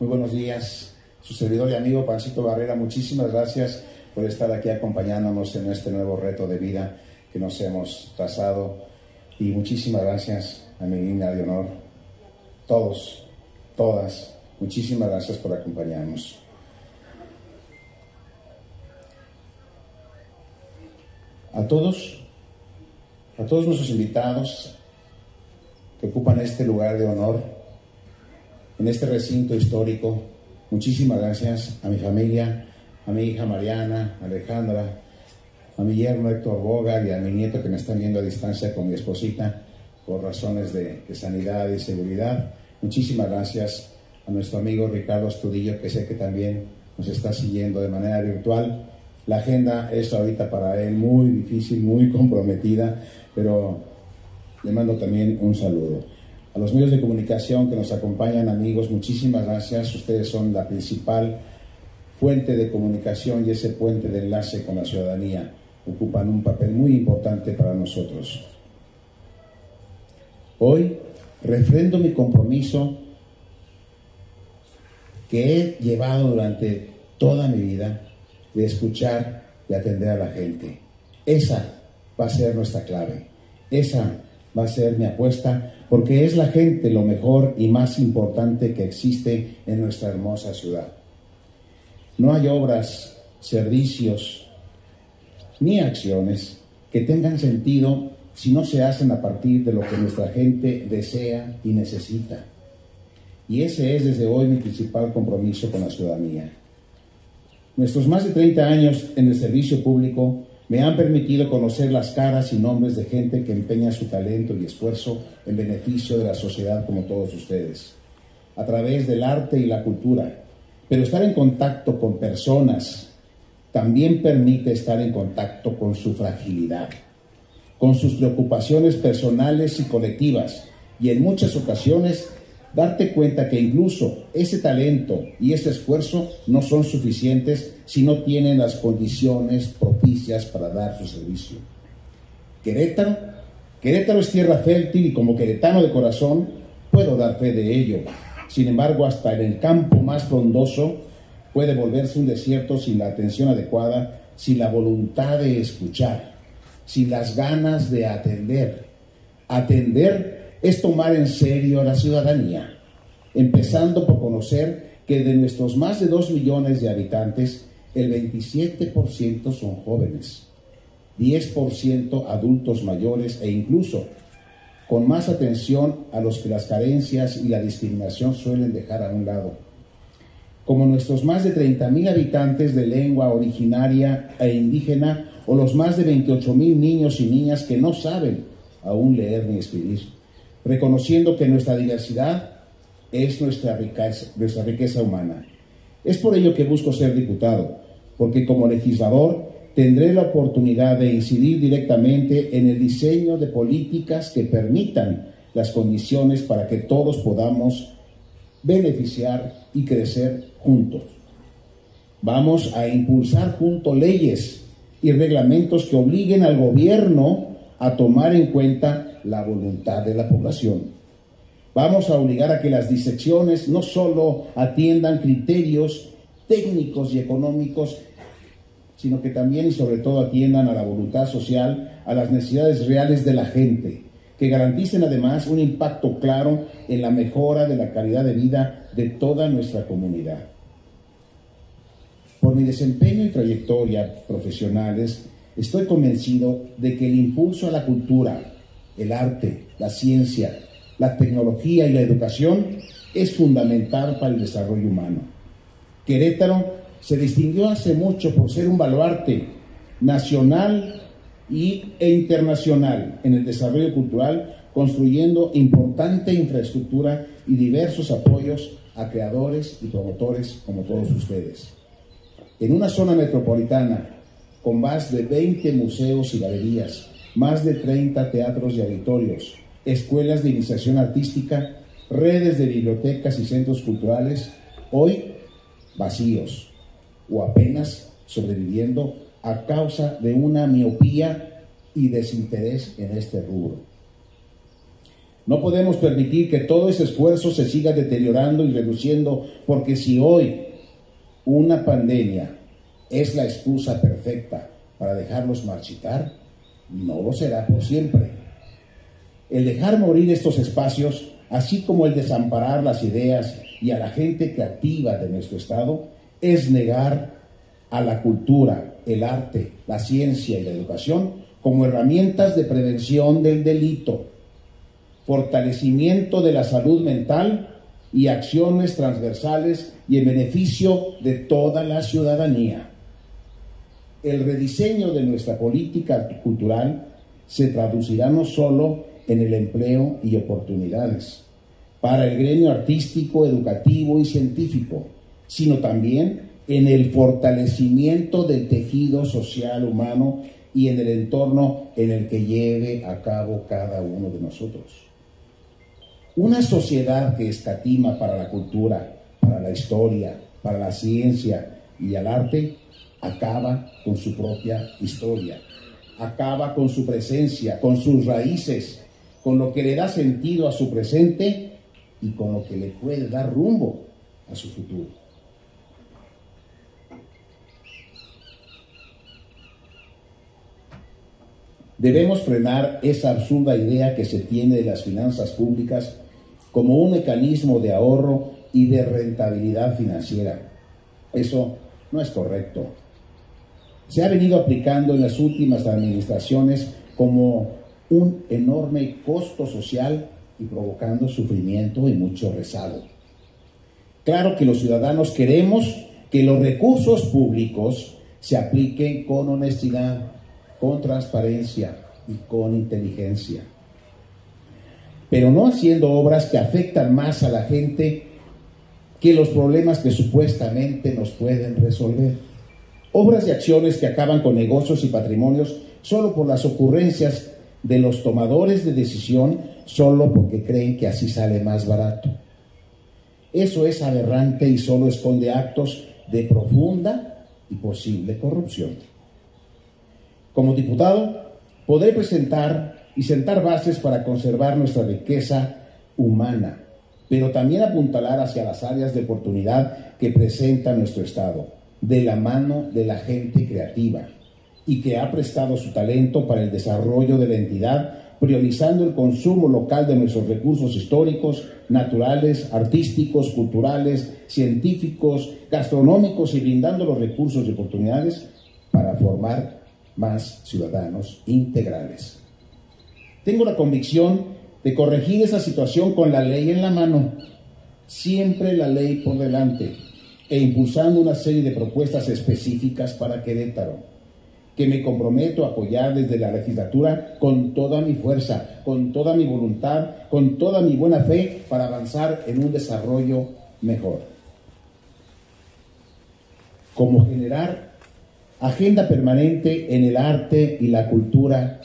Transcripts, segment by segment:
Muy buenos días. Su servidor y amigo Pancito Barrera, muchísimas gracias por estar aquí acompañándonos en este nuevo reto de vida que nos hemos trazado. Y muchísimas gracias a mi niña de honor, todos, todas, muchísimas gracias por acompañarnos. A todos, a todos nuestros invitados que ocupan este lugar de honor en este recinto histórico, muchísimas gracias a mi familia, a mi hija Mariana, Alejandra, a mi yerno Héctor Bogar y a mi nieto que me están viendo a distancia con mi esposita por razones de, sanidad y seguridad. Muchísimas gracias a nuestro amigo Ricardo Astudillo, que sé que también nos está siguiendo de manera virtual. La agenda es ahorita para él muy difícil, muy comprometida, pero le mando también un saludo. A los medios de comunicación que nos acompañan, amigos, muchísimas gracias. Ustedes son la principal fuente de comunicación y ese puente de enlace con la ciudadanía. Ocupan un papel muy importante para nosotros. Hoy refrendo mi compromiso que he llevado durante toda mi vida de escuchar y atender a la gente. Esa va a ser nuestra clave. Esa va a ser mi apuesta porque es la gente lo mejor y más importante que existe en nuestra hermosa ciudad. No hay obras, servicios ni acciones que tengan sentido si no se hacen a partir de lo que nuestra gente desea y necesita. Y ese es desde hoy mi principal compromiso con la ciudadanía. Nuestros más de 30 años en el servicio público me han permitido conocer las caras y nombres de gente que empeña su talento y esfuerzo en beneficio de la sociedad como todos ustedes, a través del arte y la cultura. Pero estar en contacto con personas también permite estar en contacto con su fragilidad, con sus preocupaciones personales y colectivas, y en muchas ocasiones darte cuenta que incluso ese talento y ese esfuerzo no son suficientes si no tienen las condiciones propicias para dar su servicio. Querétaro, Querétaro es tierra fértil y como queretano de corazón puedo dar fe de ello. Sin embargo, hasta en el campo más frondoso puede volverse un desierto sin la atención adecuada, sin la voluntad de escuchar, sin las ganas de atender. Atender es tomar en serio a la ciudadanía, empezando por conocer que de nuestros más de 2 millones de habitantes, el 27% son jóvenes, 10% adultos mayores e incluso con más atención a los que las carencias y la discriminación suelen dejar a un lado. Como nuestros más de 30.000 habitantes de lengua originaria e indígena o los más de 28.000 niños y niñas que no saben aún leer ni escribir reconociendo que nuestra diversidad es nuestra riqueza, nuestra riqueza humana. Es por ello que busco ser diputado, porque como legislador tendré la oportunidad de incidir directamente en el diseño de políticas que permitan las condiciones para que todos podamos beneficiar y crecer juntos. Vamos a impulsar juntos leyes y reglamentos que obliguen al gobierno a tomar en cuenta la voluntad de la población. Vamos a obligar a que las disecciones no solo atiendan criterios técnicos y económicos, sino que también y sobre todo atiendan a la voluntad social, a las necesidades reales de la gente, que garanticen además un impacto claro en la mejora de la calidad de vida de toda nuestra comunidad. Por mi desempeño y trayectoria profesionales, estoy convencido de que el impulso a la cultura, el arte, la ciencia, la tecnología y la educación es fundamental para el desarrollo humano. Querétaro se distinguió hace mucho por ser un baluarte nacional y, e internacional en el desarrollo cultural, construyendo importante infraestructura y diversos apoyos a creadores y promotores como todos ustedes. En una zona metropolitana con más de 20 museos y galerías, más de 30 teatros y auditorios, escuelas de iniciación artística, redes de bibliotecas y centros culturales, hoy vacíos o apenas sobreviviendo a causa de una miopía y desinterés en este rubro. No podemos permitir que todo ese esfuerzo se siga deteriorando y reduciendo, porque si hoy una pandemia es la excusa perfecta para dejarlos marchitar, no lo será por siempre. El dejar morir estos espacios, así como el desamparar las ideas y a la gente creativa de nuestro Estado, es negar a la cultura, el arte, la ciencia y la educación como herramientas de prevención del delito, fortalecimiento de la salud mental y acciones transversales y en beneficio de toda la ciudadanía. El rediseño de nuestra política cultural se traducirá no solo en el empleo y oportunidades para el gremio artístico, educativo y científico, sino también en el fortalecimiento del tejido social humano y en el entorno en el que lleve a cabo cada uno de nosotros. Una sociedad que escatima para la cultura, para la historia, para la ciencia y el arte, acaba con su propia historia, acaba con su presencia, con sus raíces, con lo que le da sentido a su presente y con lo que le puede dar rumbo a su futuro. Debemos frenar esa absurda idea que se tiene de las finanzas públicas como un mecanismo de ahorro y de rentabilidad financiera. Eso no es correcto. Se ha venido aplicando en las últimas administraciones como un enorme costo social y provocando sufrimiento y mucho rezago. Claro que los ciudadanos queremos que los recursos públicos se apliquen con honestidad, con transparencia y con inteligencia. Pero no haciendo obras que afectan más a la gente que los problemas que supuestamente nos pueden resolver. Obras y acciones que acaban con negocios y patrimonios solo por las ocurrencias de los tomadores de decisión, solo porque creen que así sale más barato. Eso es aberrante y solo esconde actos de profunda y posible corrupción. Como diputado, podré presentar y sentar bases para conservar nuestra riqueza humana, pero también apuntalar hacia las áreas de oportunidad que presenta nuestro Estado, de la mano de la gente creativa y que ha prestado su talento para el desarrollo de la entidad, priorizando el consumo local de nuestros recursos históricos, naturales, artísticos, culturales, científicos, gastronómicos y brindando los recursos y oportunidades para formar más ciudadanos integrales. Tengo la convicción de corregir esa situación con la ley en la mano, siempre la ley por delante, e impulsando una serie de propuestas específicas para Querétaro, que me comprometo a apoyar desde la legislatura con toda mi fuerza, con toda mi voluntad, con toda mi buena fe para avanzar en un desarrollo mejor. Como generar agenda permanente en el arte y la cultura,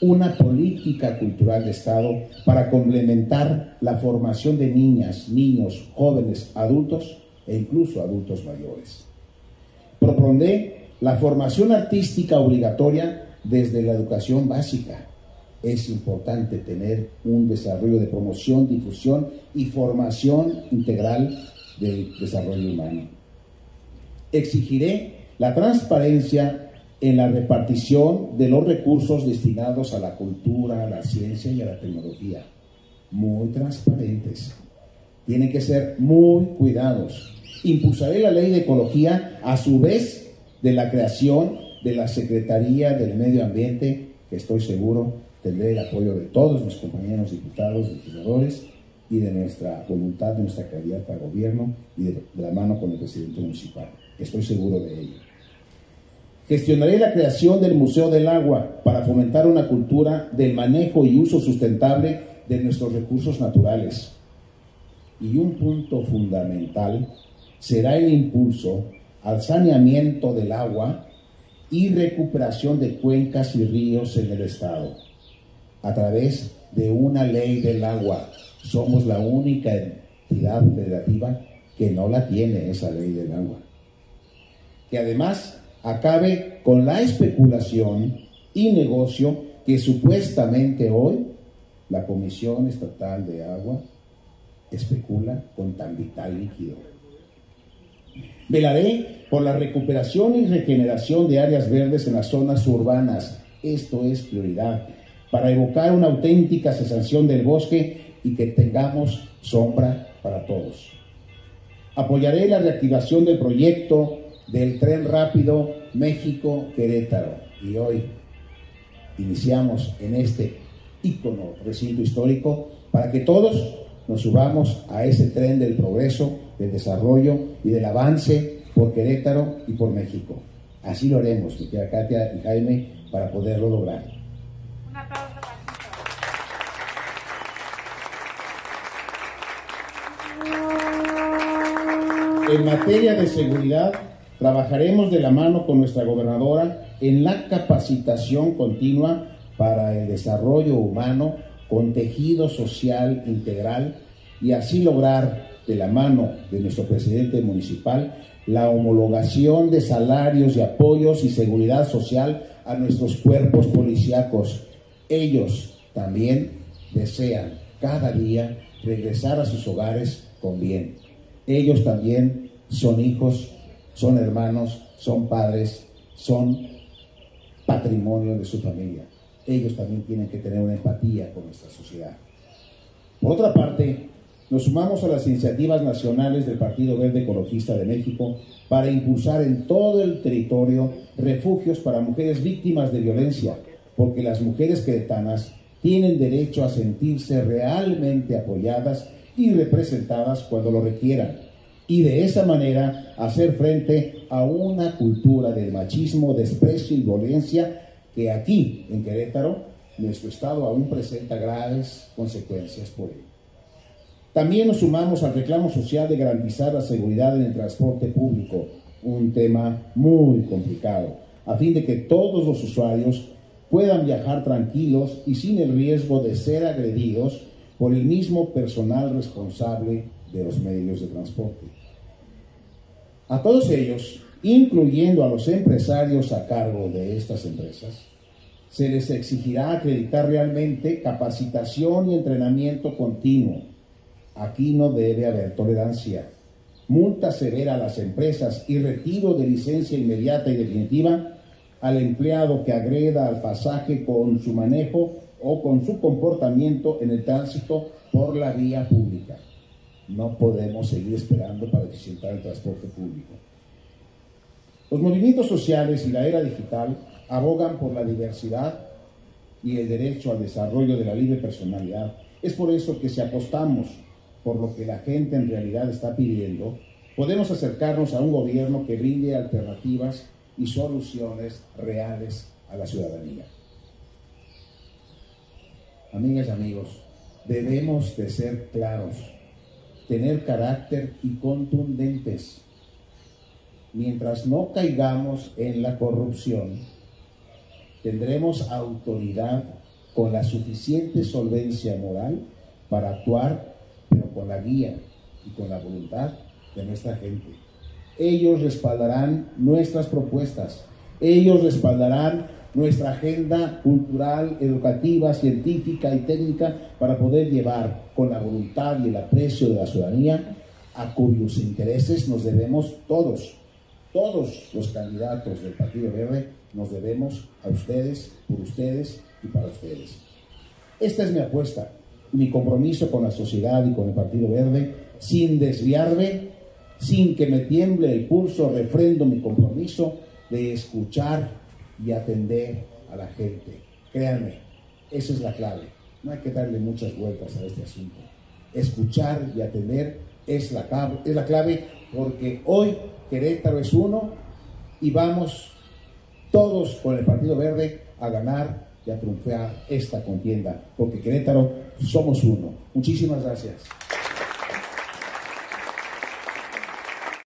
una política cultural de Estado para complementar la formación de niñas, niños, jóvenes, adultos e incluso adultos mayores. Propondré la formación artística obligatoria desde la educación básica. Es importante tener un desarrollo de promoción, difusión y formación integral del desarrollo humano. Exigiré la transparencia en la repartición de los recursos destinados a la cultura, a la ciencia y a la tecnología. Muy transparentes. Tienen que ser muy cuidados. Impulsaré la ley de ecología a su vez de la creación de la Secretaría del Medio Ambiente, que estoy seguro tendré el apoyo de todos mis compañeros diputados, legisladores y de nuestra voluntad, de nuestra candidata a gobierno y de, de la mano con el presidente municipal. Estoy seguro de ello. Gestionaré la creación del Museo del Agua para fomentar una cultura del manejo y uso sustentable de nuestros recursos naturales. Y un punto fundamental será el impulso al saneamiento del agua y recuperación de cuencas y ríos en el Estado a través de una ley del agua. Somos la única entidad federativa que no la tiene esa ley del agua. Que además acabe con la especulación y negocio que supuestamente hoy la Comisión Estatal de Agua especula con tan vital líquido. Velaré por la recuperación y regeneración de áreas verdes en las zonas urbanas. Esto es prioridad para evocar una auténtica cesación del bosque y que tengamos sombra para todos. Apoyaré la reactivación del proyecto del tren rápido México-Querétaro y hoy iniciamos en este ícono recinto histórico para que todos nos subamos a ese tren del progreso, del desarrollo y del avance por Querétaro y por México. Así lo haremos, tía Katia y Jaime, para poderlo lograr. Un aplauso En materia de seguridad, trabajaremos de la mano con nuestra gobernadora en la capacitación continua para el desarrollo humano con tejido social integral y así lograr de la mano de nuestro presidente municipal la homologación de salarios y apoyos y seguridad social a nuestros cuerpos policíacos. Ellos también desean cada día regresar a sus hogares con bien. Ellos también son hijos, son hermanos, son padres, son patrimonio de su familia ellos también tienen que tener una empatía con nuestra sociedad. Por otra parte, nos sumamos a las iniciativas nacionales del Partido Verde Ecologista de México para impulsar en todo el territorio refugios para mujeres víctimas de violencia, porque las mujeres queretanas tienen derecho a sentirse realmente apoyadas y representadas cuando lo requieran, y de esa manera hacer frente a una cultura del machismo, desprecio y violencia que aquí, en Querétaro, nuestro Estado aún presenta graves consecuencias por ello. También nos sumamos al reclamo social de garantizar la seguridad en el transporte público, un tema muy complicado, a fin de que todos los usuarios puedan viajar tranquilos y sin el riesgo de ser agredidos por el mismo personal responsable de los medios de transporte. A todos ellos incluyendo a los empresarios a cargo de estas empresas, se les exigirá acreditar realmente capacitación y entrenamiento continuo. Aquí no debe haber tolerancia. Multa severa a las empresas y retiro de licencia inmediata y definitiva al empleado que agreda al pasaje con su manejo o con su comportamiento en el tránsito por la vía pública. No podemos seguir esperando para eficientar el transporte público. Los movimientos sociales y la era digital abogan por la diversidad y el derecho al desarrollo de la libre personalidad. Es por eso que si apostamos por lo que la gente en realidad está pidiendo, podemos acercarnos a un gobierno que brinde alternativas y soluciones reales a la ciudadanía. Amigas y amigos, debemos de ser claros, tener carácter y contundentes mientras no caigamos en la corrupción, tendremos autoridad con la suficiente solvencia moral para actuar, con la guía y con la voluntad de nuestra gente. Ellos respaldarán nuestras propuestas, ellos respaldarán nuestra agenda cultural, educativa, científica y técnica para poder llevar con la voluntad y el aprecio de la ciudadanía a cuyos intereses nos debemos todos todos los candidatos del Partido Verde nos debemos a ustedes, por ustedes y para ustedes. Esta es mi apuesta, mi compromiso con la sociedad y con el Partido Verde, sin desviarme, sin que me tiemble el pulso, refrendo mi compromiso de escuchar y atender a la gente. Créanme, esa es la clave. No hay que darle muchas vueltas a este asunto. Escuchar y atender es la, es la clave porque hoy Querétaro es uno y vamos todos con el Partido Verde a ganar y a triunfar esta contienda, porque Querétaro somos uno. Muchísimas gracias.